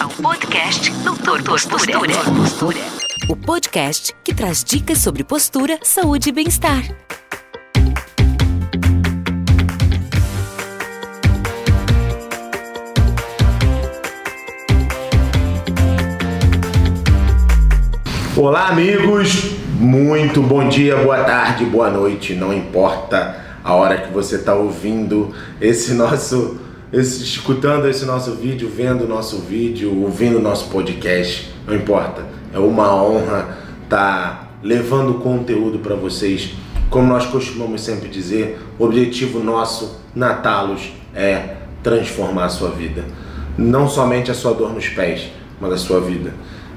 ao podcast Doutor Postura. Postura. O podcast que traz dicas sobre postura, saúde e bem-estar. Olá, amigos! Muito bom dia, boa tarde, boa noite, não importa a hora que você está ouvindo esse nosso, esse, escutando esse nosso vídeo, vendo o nosso vídeo, ouvindo o nosso podcast, não importa. É uma honra estar tá levando conteúdo para vocês. Como nós costumamos sempre dizer, o objetivo nosso na Talos é transformar a sua vida. Não somente a sua dor nos pés, mas a sua vida.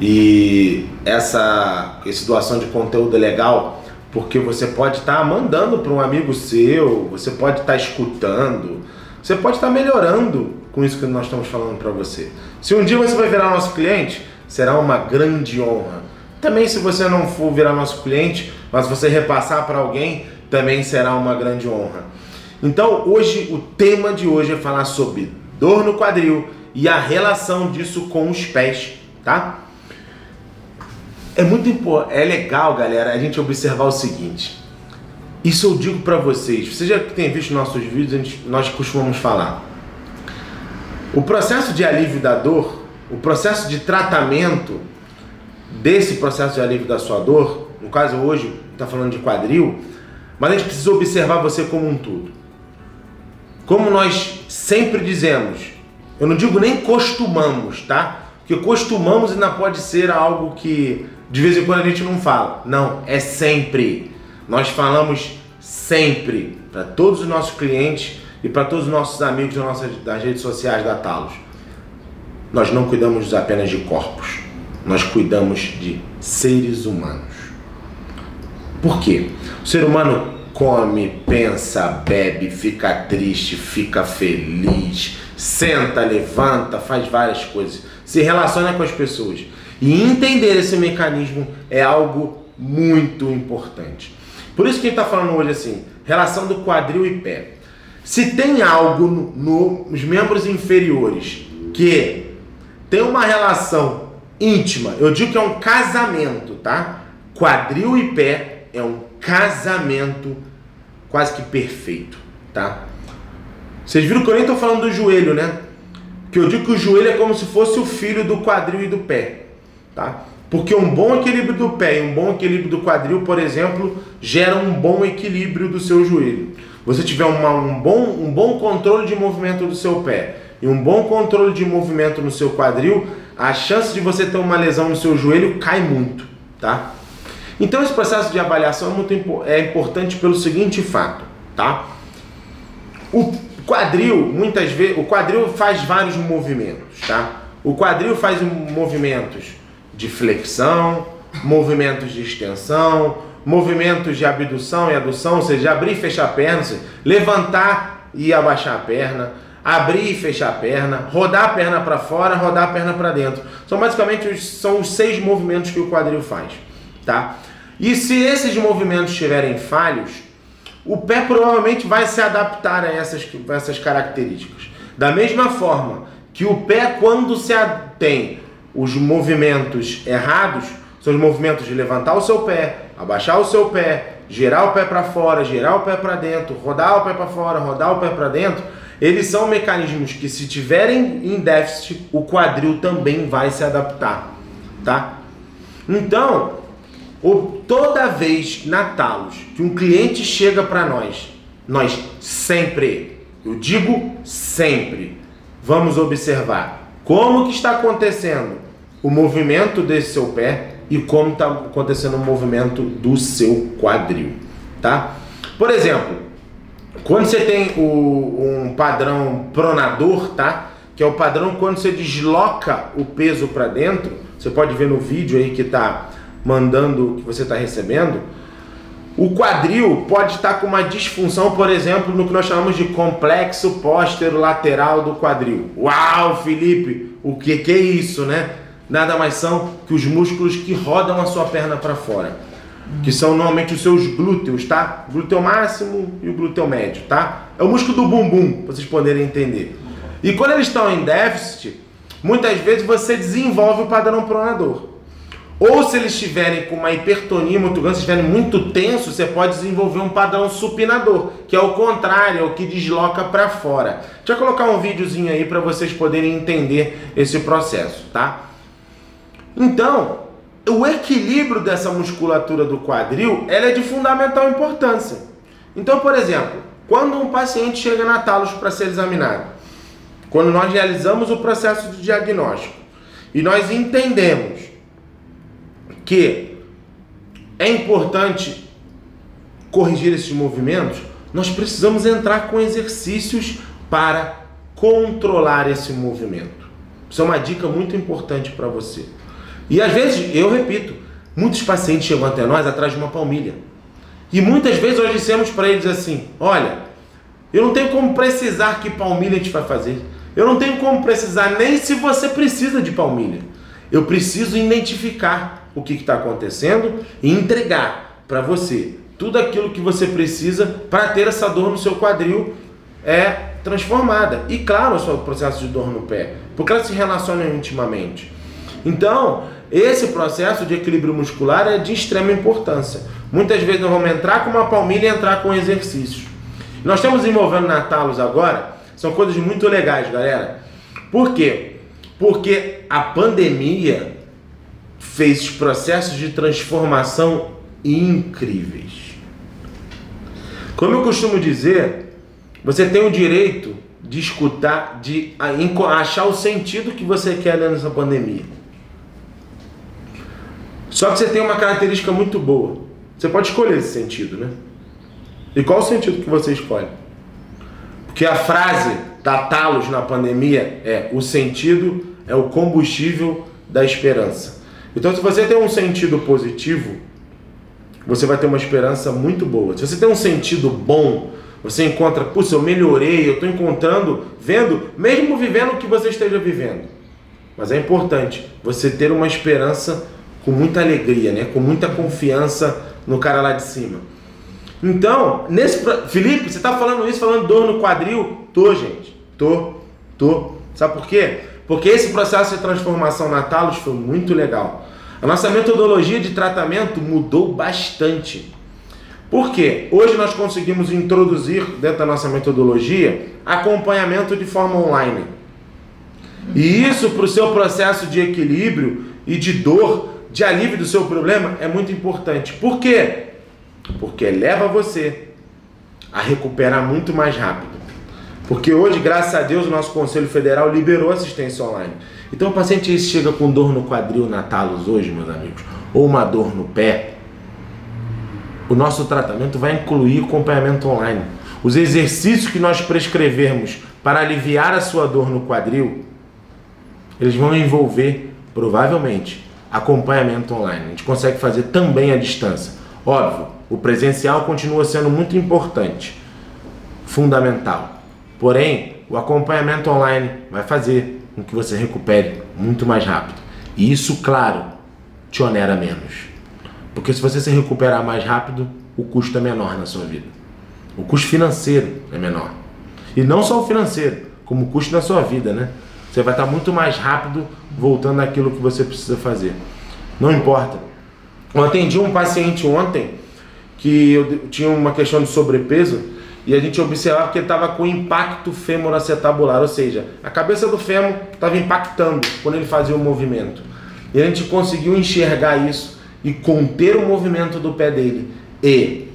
E essa, essa doação de conteúdo é legal porque você pode estar tá mandando para um amigo seu, você pode estar tá escutando, você pode estar melhorando com isso que nós estamos falando para você. Se um dia você vai virar nosso cliente, será uma grande honra. Também se você não for virar nosso cliente, mas você repassar para alguém, também será uma grande honra. Então, hoje o tema de hoje é falar sobre dor no quadril e a relação disso com os pés, tá? É muito é legal, galera, a gente observar o seguinte. Isso eu digo para vocês. Você já tem visto nossos vídeos, nós costumamos falar. O processo de alívio da dor, o processo de tratamento desse processo de alívio da sua dor, no caso hoje está falando de quadril, mas a gente precisa observar você como um todo. Como nós sempre dizemos, eu não digo nem costumamos, tá? Porque costumamos ainda pode ser algo que de vez em quando a gente não fala. Não, é sempre. Nós falamos sempre para todos os nossos clientes e para todos os nossos amigos das, nossas, das redes sociais da Talos. Nós não cuidamos apenas de corpos, nós cuidamos de seres humanos. Por quê? O ser humano come, pensa, bebe, fica triste, fica feliz, senta, levanta, faz várias coisas, se relaciona com as pessoas. E entender esse mecanismo é algo muito importante. Por isso que gente está falando hoje assim, relação do quadril e pé. Se tem algo no, nos membros inferiores que tem uma relação íntima, eu digo que é um casamento, tá? Quadril e pé é um casamento quase que perfeito, tá? Vocês viram que eu nem estou falando do joelho, né? Que eu digo que o joelho é como se fosse o filho do quadril e do pé tá? Porque um bom equilíbrio do pé e um bom equilíbrio do quadril, por exemplo, gera um bom equilíbrio do seu joelho. Você tiver uma, um, bom, um bom controle de movimento do seu pé e um bom controle de movimento no seu quadril, a chance de você ter uma lesão no seu joelho cai muito, tá? Então esse processo de avaliação é muito é importante pelo seguinte fato, tá? O quadril, muitas vezes, o quadril faz vários movimentos, tá? O quadril faz movimentos de flexão, movimentos de extensão, movimentos de abdução e adução, ou seja, abrir e fechar a perna, seja, levantar e abaixar a perna, abrir e fechar a perna, rodar a perna para fora, rodar a perna para dentro. São basicamente os, são os seis movimentos que o quadril faz, tá? E se esses movimentos estiverem falhos, o pé provavelmente vai se adaptar a essas, a essas características. Da mesma forma que o pé, quando se tem os movimentos errados são os movimentos de levantar o seu pé, abaixar o seu pé, girar o pé para fora, girar o pé para dentro, rodar o pé para fora, rodar o pé para dentro. Eles são mecanismos que, se tiverem em déficit, o quadril também vai se adaptar, tá? Então, toda vez na Talos que um cliente chega para nós, nós sempre, eu digo sempre, vamos observar como que está acontecendo o movimento desse seu pé e como está acontecendo o movimento do seu quadril, tá? Por exemplo, quando você tem o, um padrão pronador, tá? Que é o padrão quando você desloca o peso para dentro, você pode ver no vídeo aí que está mandando, que você está recebendo, o quadril pode estar com uma disfunção, por exemplo, no que nós chamamos de complexo lateral do quadril. Uau, Felipe, o que, que é isso, né? Nada mais são que os músculos que rodam a sua perna para fora, que são normalmente os seus glúteos, tá? Glúteo máximo e o glúteo médio, tá? É o músculo do bumbum, para vocês poderem entender. E quando eles estão em déficit, muitas vezes você desenvolve o padrão pronador. Ou se eles estiverem com uma hipertonia muito grande, se estiverem muito tenso, você pode desenvolver um padrão supinador, que é o contrário, é o que desloca para fora. Deixa eu colocar um videozinho aí para vocês poderem entender esse processo, tá? Então, o equilíbrio dessa musculatura do quadril, ela é de fundamental importância. Então, por exemplo, quando um paciente chega na Talos para ser examinado, quando nós realizamos o processo de diagnóstico e nós entendemos que é importante corrigir esses movimentos, nós precisamos entrar com exercícios para controlar esse movimento. Isso é uma dica muito importante para você. E às vezes, eu repito, muitos pacientes chegam até nós atrás de uma palmilha. E muitas vezes nós dissemos para eles assim: olha, eu não tenho como precisar que palmilha a gente vai fazer. Eu não tenho como precisar nem se você precisa de palmilha. Eu preciso identificar o que está acontecendo e entregar para você tudo aquilo que você precisa para ter essa dor no seu quadril é transformada. E claro, o seu processo de dor no pé, porque elas se relacionam intimamente. Então, esse processo de equilíbrio muscular é de extrema importância. Muitas vezes nós vamos entrar com uma palmilha e entrar com exercícios. Nós estamos envolvendo na Talos agora, são coisas muito legais, galera. Por quê? Porque a pandemia fez processos de transformação incríveis. Como eu costumo dizer, você tem o direito de escutar, de achar o sentido que você quer nessa pandemia. Só que você tem uma característica muito boa. Você pode escolher esse sentido, né? E qual o sentido que você escolhe? Porque a frase da Talos na pandemia é: o sentido é o combustível da esperança. Então, se você tem um sentido positivo, você vai ter uma esperança muito boa. Se você tem um sentido bom, você encontra, putz, eu melhorei, eu estou encontrando, vendo, mesmo vivendo o que você esteja vivendo. Mas é importante você ter uma esperança com muita alegria, né? Com muita confiança no cara lá de cima. Então, nesse Felipe, você está falando isso, falando dor no quadril? Tô, gente. Tô, tô. Sabe por quê? Porque esse processo de transformação na Talos foi muito legal. A nossa metodologia de tratamento mudou bastante. Por quê? Hoje nós conseguimos introduzir dentro da nossa metodologia acompanhamento de forma online. E isso para o seu processo de equilíbrio e de dor de alívio do seu problema é muito importante. Por quê? Porque leva você a recuperar muito mais rápido. Porque hoje, graças a Deus, o nosso Conselho Federal liberou assistência online. Então o paciente chega com dor no quadril na talos hoje, meus amigos, ou uma dor no pé, o nosso tratamento vai incluir acompanhamento online. Os exercícios que nós prescrevermos para aliviar a sua dor no quadril, eles vão envolver, provavelmente, acompanhamento online. A gente consegue fazer também à distância. Óbvio, o presencial continua sendo muito importante, fundamental. Porém, o acompanhamento online vai fazer com que você recupere muito mais rápido. E isso, claro, te onera menos. Porque se você se recuperar mais rápido, o custo é menor na sua vida. O custo financeiro é menor. E não só o financeiro, como o custo na sua vida, né? Você vai estar muito mais rápido voltando àquilo que você precisa fazer. Não importa. Eu atendi um paciente ontem que eu tinha uma questão de sobrepeso e a gente observava que ele estava com impacto femoroacetabular, ou seja, a cabeça do fêmur estava impactando quando ele fazia o movimento. E a gente conseguiu enxergar isso e conter o movimento do pé dele e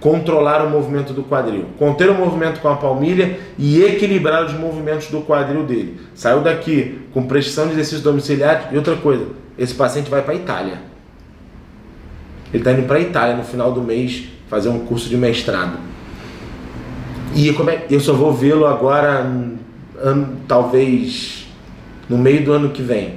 controlar o movimento do quadril, conter o movimento com a palmilha e equilibrar os movimentos do quadril dele. Saiu daqui com prescrição de exercício domiciliar e outra coisa, esse paciente vai para a Itália. Ele está indo para a Itália no final do mês fazer um curso de mestrado. E como é, eu só vou vê-lo agora, ano, talvez no meio do ano que vem,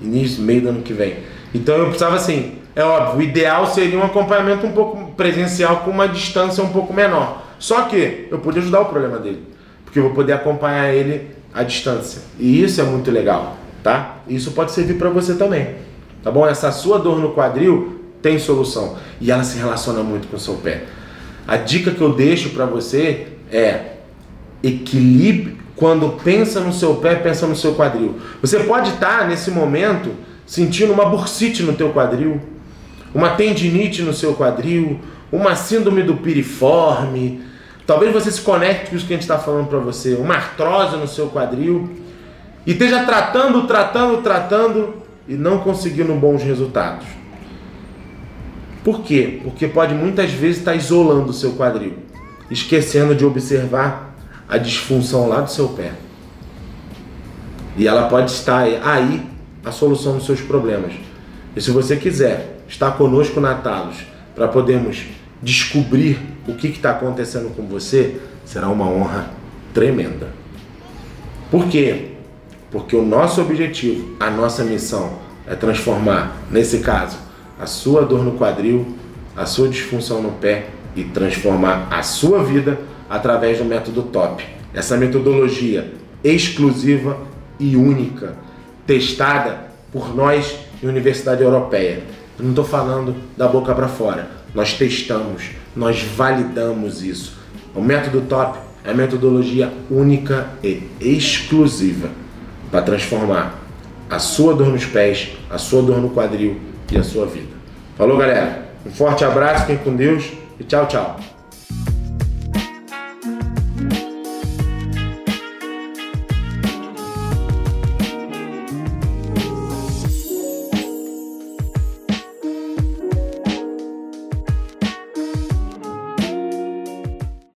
início, meio do ano que vem. Então eu precisava assim, é óbvio, o ideal seria um acompanhamento um pouco presencial com uma distância um pouco menor. Só que eu podia ajudar o problema dele, porque eu vou poder acompanhar ele à distância. E isso é muito legal, tá? Isso pode servir para você também. Tá bom? Essa sua dor no quadril tem solução e ela se relaciona muito com o seu pé. A dica que eu deixo para você é equilibre, quando pensa no seu pé, pensa no seu quadril. Você pode estar nesse momento sentindo uma bursite no teu quadril, uma tendinite no seu quadril, uma síndrome do piriforme. Talvez você se conecte com isso que a gente está falando para você, uma artrose no seu quadril e esteja tratando, tratando, tratando e não conseguindo bons resultados. Por quê? Porque pode muitas vezes estar isolando o seu quadril, esquecendo de observar a disfunção lá do seu pé. E ela pode estar aí a solução dos seus problemas. E se você quiser estar conosco na Talos para podermos descobrir o que está acontecendo com você, será uma honra tremenda. Por quê? Porque o nosso objetivo, a nossa missão é transformar, nesse caso, a sua dor no quadril, a sua disfunção no pé e transformar a sua vida através do método TOP. Essa metodologia exclusiva e única, testada por nós Universidade Europeia. Eu não estou falando da boca para fora. Nós testamos, nós validamos isso. O método TOP é a metodologia única e exclusiva para transformar a sua dor nos pés, a sua dor no quadril e a sua vida. Falou, galera? Um forte abraço, fiquem com Deus e tchau, tchau.